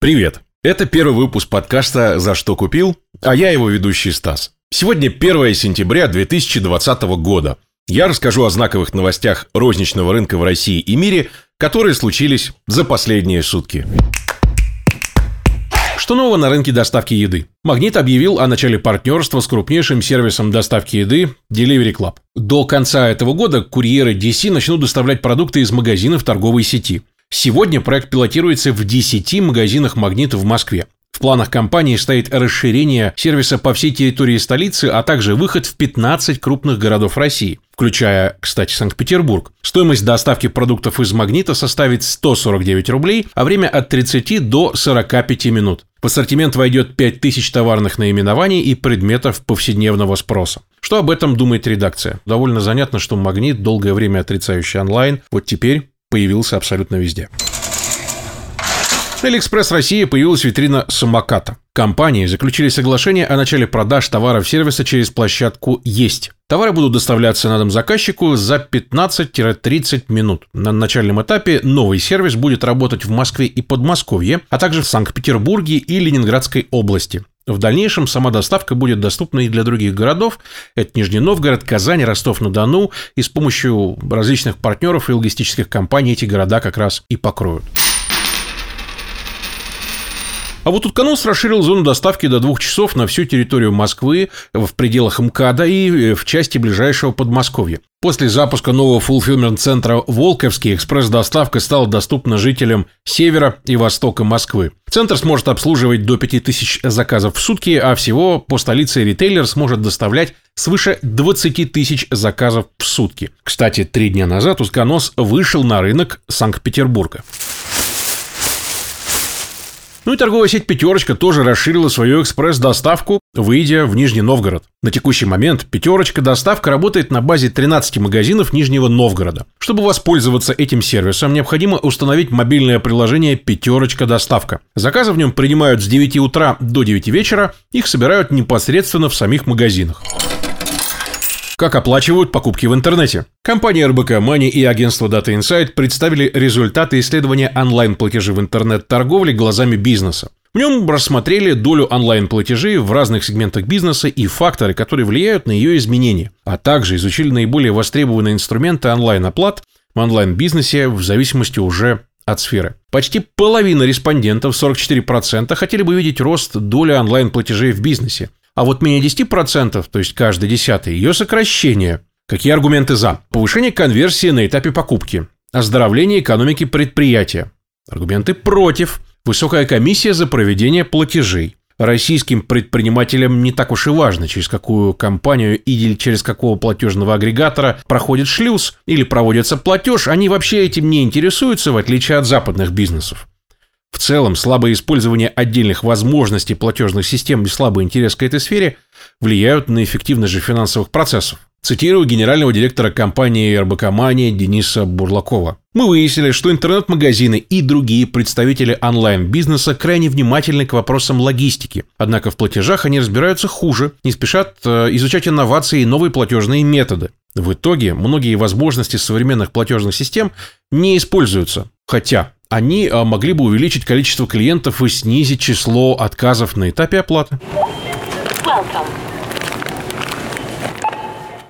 Привет! Это первый выпуск подкаста «За что купил?», а я его ведущий Стас. Сегодня 1 сентября 2020 года. Я расскажу о знаковых новостях розничного рынка в России и мире, которые случились за последние сутки. Что нового на рынке доставки еды? Магнит объявил о начале партнерства с крупнейшим сервисом доставки еды Delivery Club. До конца этого года курьеры DC начнут доставлять продукты из магазинов торговой сети. Сегодня проект пилотируется в 10 магазинах «Магнита» в Москве. В планах компании стоит расширение сервиса по всей территории столицы, а также выход в 15 крупных городов России, включая, кстати, Санкт-Петербург. Стоимость доставки продуктов из «Магнита» составит 149 рублей, а время от 30 до 45 минут. В ассортимент войдет 5000 товарных наименований и предметов повседневного спроса. Что об этом думает редакция? Довольно занятно, что «Магнит», долгое время отрицающий онлайн, вот теперь появился абсолютно везде. На Алиэкспресс России появилась витрина Самоката. Компании заключили соглашение о начале продаж товаров сервиса через площадку «Есть». Товары будут доставляться на дом заказчику за 15-30 минут. На начальном этапе новый сервис будет работать в Москве и Подмосковье, а также в Санкт-Петербурге и Ленинградской области. В дальнейшем сама доставка будет доступна и для других городов. Это Нижний Новгород, Казань, Ростов-на-Дону. И с помощью различных партнеров и логистических компаний эти города как раз и покроют. А вот Утконос расширил зону доставки до двух часов на всю территорию Москвы в пределах МКАДа и э, в части ближайшего Подмосковья. После запуска нового фулфилмент-центра «Волковский» экспресс-доставка стала доступна жителям севера и востока Москвы. Центр сможет обслуживать до 5000 заказов в сутки, а всего по столице ритейлер сможет доставлять свыше 20 тысяч заказов в сутки. Кстати, три дня назад Усконос вышел на рынок Санкт-Петербурга. Ну и торговая сеть «Пятерочка» тоже расширила свою экспресс-доставку, выйдя в Нижний Новгород. На текущий момент «Пятерочка» доставка работает на базе 13 магазинов Нижнего Новгорода. Чтобы воспользоваться этим сервисом, необходимо установить мобильное приложение «Пятерочка доставка». Заказы в нем принимают с 9 утра до 9 вечера, их собирают непосредственно в самих магазинах. Как оплачивают покупки в интернете? Компания РБК Money и агентство Data Insight представили результаты исследования онлайн-платежей в интернет-торговле глазами бизнеса. В нем рассмотрели долю онлайн-платежей в разных сегментах бизнеса и факторы, которые влияют на ее изменения, а также изучили наиболее востребованные инструменты онлайн-оплат в онлайн-бизнесе в зависимости уже от сферы. Почти половина респондентов, 44%, хотели бы видеть рост доли онлайн-платежей в бизнесе. А вот менее 10%, то есть каждый десятый, ее сокращение. Какие аргументы за? Повышение конверсии на этапе покупки. Оздоровление экономики предприятия. Аргументы против. Высокая комиссия за проведение платежей. Российским предпринимателям не так уж и важно, через какую компанию или через какого платежного агрегатора проходит шлюз или проводится платеж, они вообще этим не интересуются, в отличие от западных бизнесов. В целом, слабое использование отдельных возможностей платежных систем и слабый интерес к этой сфере влияют на эффективность же финансовых процессов. Цитирую генерального директора компании РБК Мания Дениса Бурлакова. Мы выяснили, что интернет-магазины и другие представители онлайн-бизнеса крайне внимательны к вопросам логистики. Однако в платежах они разбираются хуже, не спешат э, изучать инновации и новые платежные методы. В итоге многие возможности современных платежных систем не используются. Хотя они а, могли бы увеличить количество клиентов и снизить число отказов на этапе оплаты. Welcome.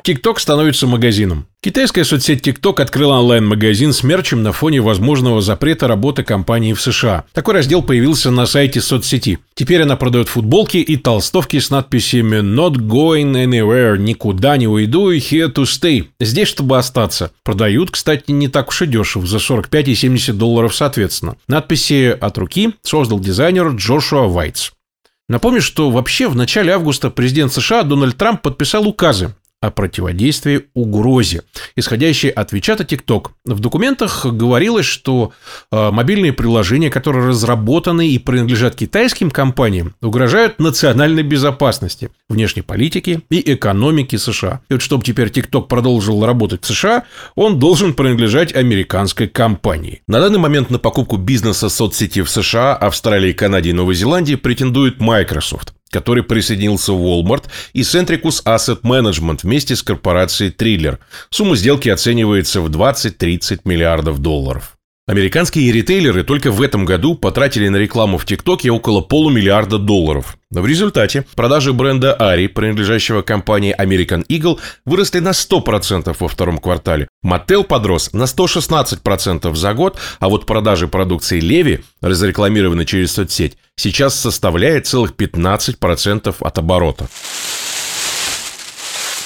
TikTok становится магазином. Китайская соцсеть TikTok открыла онлайн-магазин с мерчем на фоне возможного запрета работы компании в США. Такой раздел появился на сайте соцсети. Теперь она продает футболки и толстовки с надписями «Not going anywhere», «Никуда не уйду» и «Here to stay», «Здесь, чтобы остаться». Продают, кстати, не так уж и дешево, за 45 и 70 долларов соответственно. Надписи от руки создал дизайнер Джошуа Вайтс. Напомню, что вообще в начале августа президент США Дональд Трамп подписал указы, о противодействии угрозе, исходящей от Вичата TikTok. В документах говорилось, что э, мобильные приложения, которые разработаны и принадлежат китайским компаниям, угрожают национальной безопасности, внешней политике и экономике США. И вот чтобы теперь TikTok продолжил работать в США, он должен принадлежать американской компании. На данный момент на покупку бизнеса соцсети в США, Австралии, Канаде и Новой Зеландии претендует Microsoft который присоединился в Walmart и Centricus Asset Management вместе с корпорацией Triller. Сумма сделки оценивается в 20-30 миллиардов долларов. Американские ритейлеры только в этом году потратили на рекламу в ТикТоке около полумиллиарда долларов. В результате продажи бренда Ари, принадлежащего компании American Eagle, выросли на 100% во втором квартале. Мотел подрос на 116% за год, а вот продажи продукции Леви, разрекламированной через соцсеть, сейчас составляет целых 15% от оборота.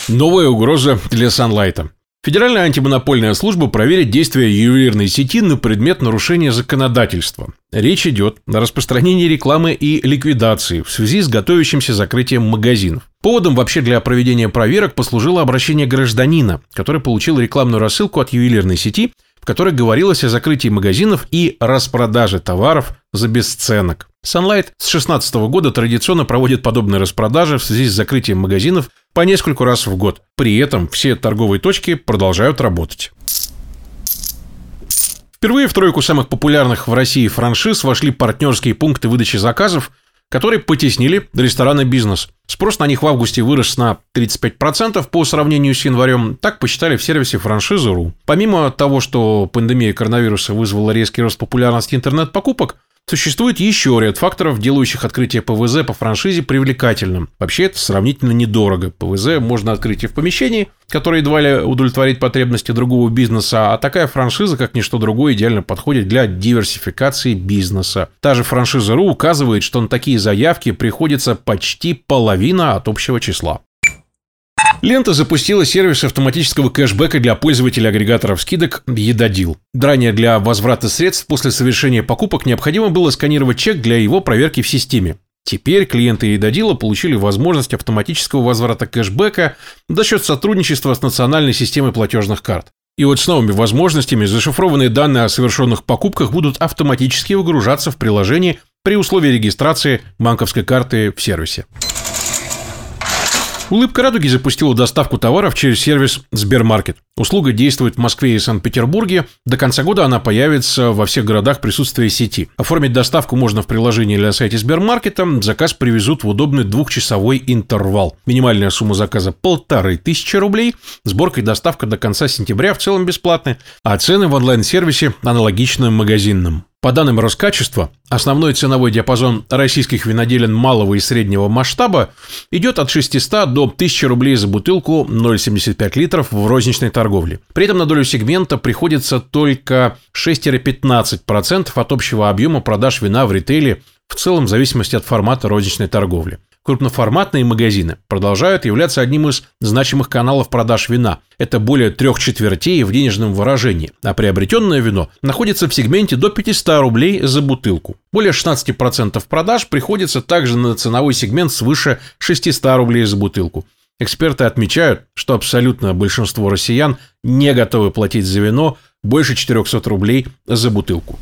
Новая угроза для Sunlight. Федеральная антимонопольная служба проверит действия ювелирной сети на предмет нарушения законодательства. Речь идет о распространении рекламы и ликвидации в связи с готовящимся закрытием магазинов. Поводом вообще для проведения проверок послужило обращение гражданина, который получил рекламную рассылку от ювелирной сети, в которой говорилось о закрытии магазинов и распродаже товаров за бесценок. Sunlight с 2016 года традиционно проводит подобные распродажи в связи с закрытием магазинов по нескольку раз в год. При этом все торговые точки продолжают работать. Впервые в тройку самых популярных в России франшиз вошли партнерские пункты выдачи заказов, которые потеснили ресторанный бизнес. Спрос на них в августе вырос на 35% по сравнению с январем, так посчитали в сервисе франшизы.ру. Помимо того, что пандемия коронавируса вызвала резкий рост популярности интернет-покупок, Существует еще ряд факторов, делающих открытие ПВЗ по франшизе привлекательным. Вообще это сравнительно недорого. ПВЗ можно открыть и в помещении, которое едва ли удовлетворит потребности другого бизнеса, а такая франшиза, как ничто другое, идеально подходит для диверсификации бизнеса. Та же франшиза.ру указывает, что на такие заявки приходится почти половина от общего числа. Лента запустила сервис автоматического кэшбэка для пользователей агрегаторов скидок «Едодил». Ранее для возврата средств после совершения покупок необходимо было сканировать чек для его проверки в системе. Теперь клиенты Едодила получили возможность автоматического возврата кэшбэка за счет сотрудничества с национальной системой платежных карт. И вот с новыми возможностями зашифрованные данные о совершенных покупках будут автоматически выгружаться в приложение при условии регистрации банковской карты в сервисе. Улыбка радуги запустила доставку товаров через сервис Сбермаркет. Услуга действует в Москве и Санкт-Петербурге. До конца года она появится во всех городах присутствия сети. Оформить доставку можно в приложении или на сайте Сбермаркета. Заказ привезут в удобный двухчасовой интервал. Минимальная сумма заказа – полторы тысячи рублей. Сборка и доставка до конца сентября в целом бесплатны. А цены в онлайн-сервисе аналогичны магазинным. По данным Роскачества, основной ценовой диапазон российских виноделин малого и среднего масштаба идет от 600 до 1000 рублей за бутылку 0,75 литров в розничной торговле. При этом на долю сегмента приходится только 6-15% от общего объема продаж вина в ритейле, в целом в зависимости от формата розничной торговли крупноформатные магазины продолжают являться одним из значимых каналов продаж вина. Это более трех четвертей в денежном выражении, а приобретенное вино находится в сегменте до 500 рублей за бутылку. Более 16% продаж приходится также на ценовой сегмент свыше 600 рублей за бутылку. Эксперты отмечают, что абсолютное большинство россиян не готовы платить за вино больше 400 рублей за бутылку.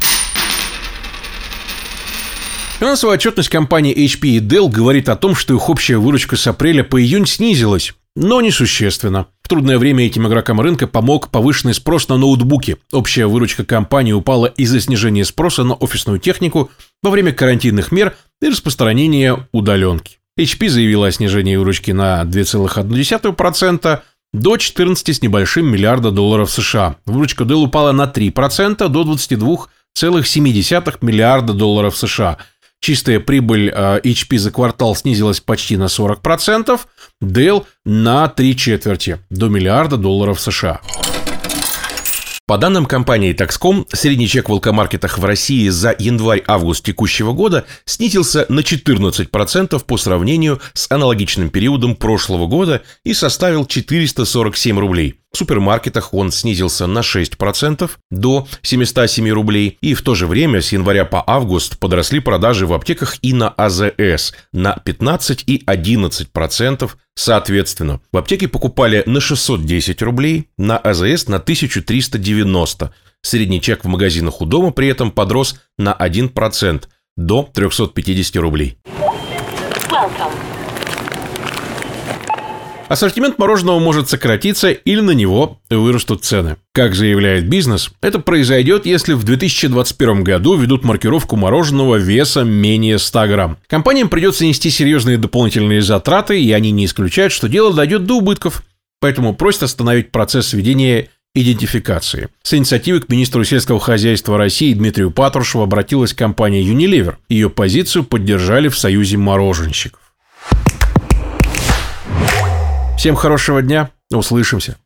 Финансовая отчетность компании HP и Dell говорит о том, что их общая выручка с апреля по июнь снизилась, но несущественно. В трудное время этим игрокам рынка помог повышенный спрос на ноутбуки. Общая выручка компании упала из-за снижения спроса на офисную технику во время карантинных мер и распространения удаленки. HP заявила о снижении выручки на 2,1% до 14 с небольшим миллиарда долларов США. Выручка Dell упала на 3% до 22,7 миллиарда долларов США – Чистая прибыль HP а, за квартал снизилась почти на 40%, Dell на 3 четверти, до миллиарда долларов США. По данным компании Taxcom, средний чек в алкомаркетах в России за январь-август текущего года снизился на 14% по сравнению с аналогичным периодом прошлого года и составил 447 рублей. В супермаркетах он снизился на 6% до 707 рублей, и в то же время с января по август подросли продажи в аптеках и на АЗС на 15 и 11% соответственно. В аптеке покупали на 610 рублей, на АЗС на 1390. Средний чек в магазинах у дома при этом подрос на 1% до 350 рублей. Welcome. Ассортимент мороженого может сократиться или на него вырастут цены. Как заявляет бизнес, это произойдет, если в 2021 году ведут маркировку мороженого веса менее 100 грамм. Компаниям придется нести серьезные дополнительные затраты, и они не исключают, что дело дойдет до убытков. Поэтому просят остановить процесс введения идентификации. С инициативой к министру сельского хозяйства России Дмитрию Патрушеву обратилась компания Unilever. Ее позицию поддержали в Союзе мороженщиков. Всем хорошего дня. Услышимся.